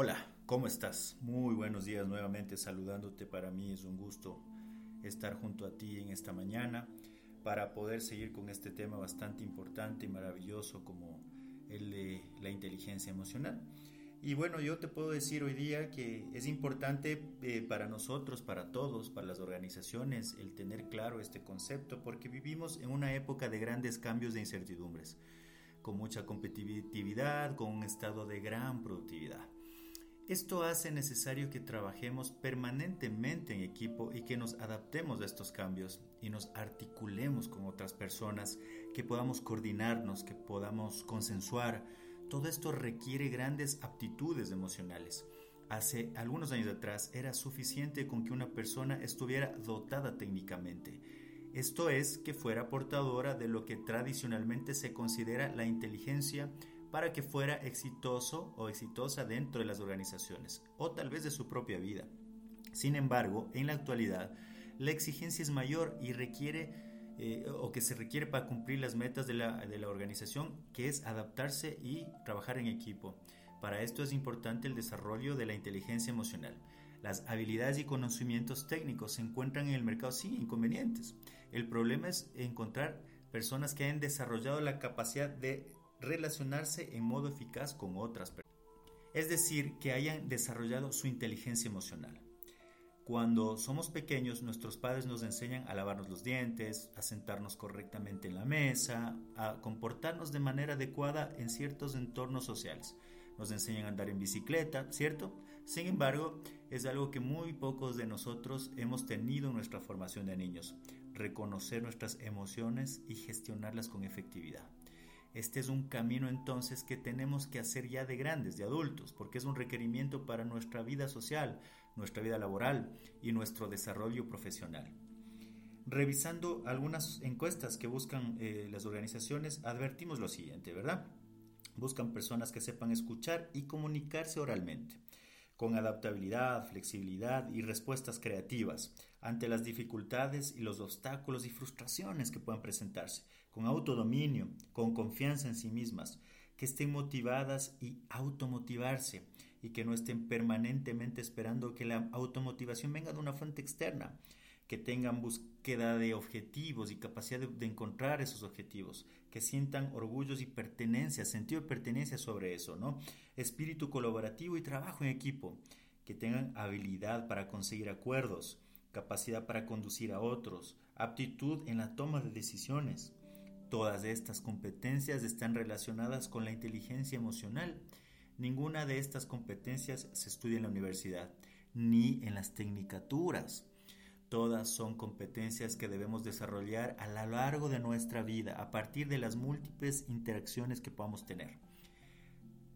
Hola, ¿cómo estás? Muy buenos días nuevamente saludándote. Para mí es un gusto estar junto a ti en esta mañana para poder seguir con este tema bastante importante y maravilloso como el de la inteligencia emocional. Y bueno, yo te puedo decir hoy día que es importante eh, para nosotros, para todos, para las organizaciones, el tener claro este concepto, porque vivimos en una época de grandes cambios de incertidumbres, con mucha competitividad, con un estado de gran productividad. Esto hace necesario que trabajemos permanentemente en equipo y que nos adaptemos a estos cambios y nos articulemos con otras personas, que podamos coordinarnos, que podamos consensuar. Todo esto requiere grandes aptitudes emocionales. Hace algunos años atrás era suficiente con que una persona estuviera dotada técnicamente. Esto es, que fuera portadora de lo que tradicionalmente se considera la inteligencia para que fuera exitoso o exitosa dentro de las organizaciones o tal vez de su propia vida. Sin embargo, en la actualidad, la exigencia es mayor y requiere eh, o que se requiere para cumplir las metas de la, de la organización, que es adaptarse y trabajar en equipo. Para esto es importante el desarrollo de la inteligencia emocional. Las habilidades y conocimientos técnicos se encuentran en el mercado sin inconvenientes. El problema es encontrar personas que hayan desarrollado la capacidad de relacionarse en modo eficaz con otras personas. Es decir, que hayan desarrollado su inteligencia emocional. Cuando somos pequeños, nuestros padres nos enseñan a lavarnos los dientes, a sentarnos correctamente en la mesa, a comportarnos de manera adecuada en ciertos entornos sociales. Nos enseñan a andar en bicicleta, ¿cierto? Sin embargo, es algo que muy pocos de nosotros hemos tenido en nuestra formación de niños, reconocer nuestras emociones y gestionarlas con efectividad. Este es un camino entonces que tenemos que hacer ya de grandes, de adultos, porque es un requerimiento para nuestra vida social, nuestra vida laboral y nuestro desarrollo profesional. Revisando algunas encuestas que buscan eh, las organizaciones, advertimos lo siguiente, ¿verdad? Buscan personas que sepan escuchar y comunicarse oralmente, con adaptabilidad, flexibilidad y respuestas creativas ante las dificultades y los obstáculos y frustraciones que puedan presentarse con autodominio, con confianza en sí mismas, que estén motivadas y automotivarse y que no estén permanentemente esperando que la automotivación venga de una fuente externa, que tengan búsqueda de objetivos y capacidad de, de, encontrar esos objetivos, que sientan orgullos y pertenencia, sentido de pertenencia sobre eso, ¿no? Espíritu colaborativo y trabajo en equipo, que tengan habilidad para conseguir acuerdos, capacidad para conducir a otros, aptitud en la toma de decisiones, Todas estas competencias están relacionadas con la inteligencia emocional. Ninguna de estas competencias se estudia en la universidad, ni en las tecnicaturas. Todas son competencias que debemos desarrollar a lo largo de nuestra vida, a partir de las múltiples interacciones que podamos tener.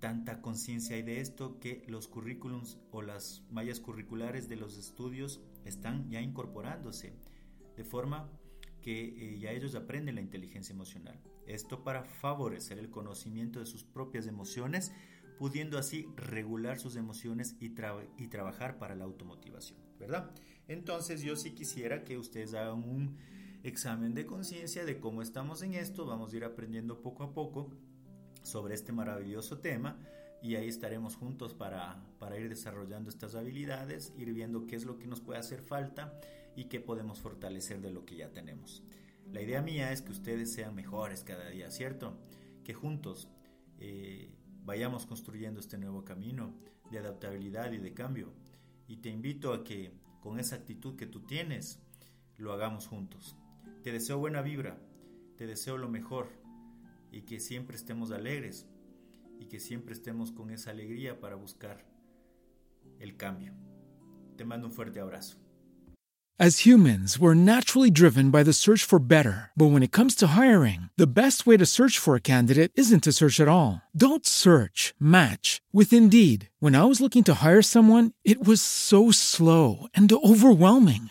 Tanta conciencia hay de esto que los currículums o las mallas curriculares de los estudios están ya incorporándose, de forma que eh, ya ellos aprenden la inteligencia emocional. Esto para favorecer el conocimiento de sus propias emociones, pudiendo así regular sus emociones y, trabajar para la automotivación, ¿verdad? Entonces yo sí quisiera que ustedes hagan un examen de conciencia de cómo estamos en esto, vamos a ir aprendiendo poco a poco sobre este maravilloso tema y ahí estaremos juntos para, para ir desarrollando estas habilidades, ir viendo qué es lo que nos puede hacer falta y qué podemos fortalecer de lo que ya tenemos. La idea mía es que ustedes sean mejores cada día, ¿cierto? Que juntos eh, vayamos construyendo este nuevo camino de adaptabilidad y de cambio. Y te invito a que con esa actitud que tú tienes, lo hagamos juntos. Te deseo buena vibra, te deseo lo mejor y que siempre estemos alegres y que siempre estemos con esa alegría para buscar el cambio. Te mando un fuerte abrazo. As humans, we're naturally driven by the search for better. But when it comes to hiring, the best way to search for a candidate isn't to search at all. Don't search, match with Indeed. When I was looking to hire someone, it was so slow and overwhelming.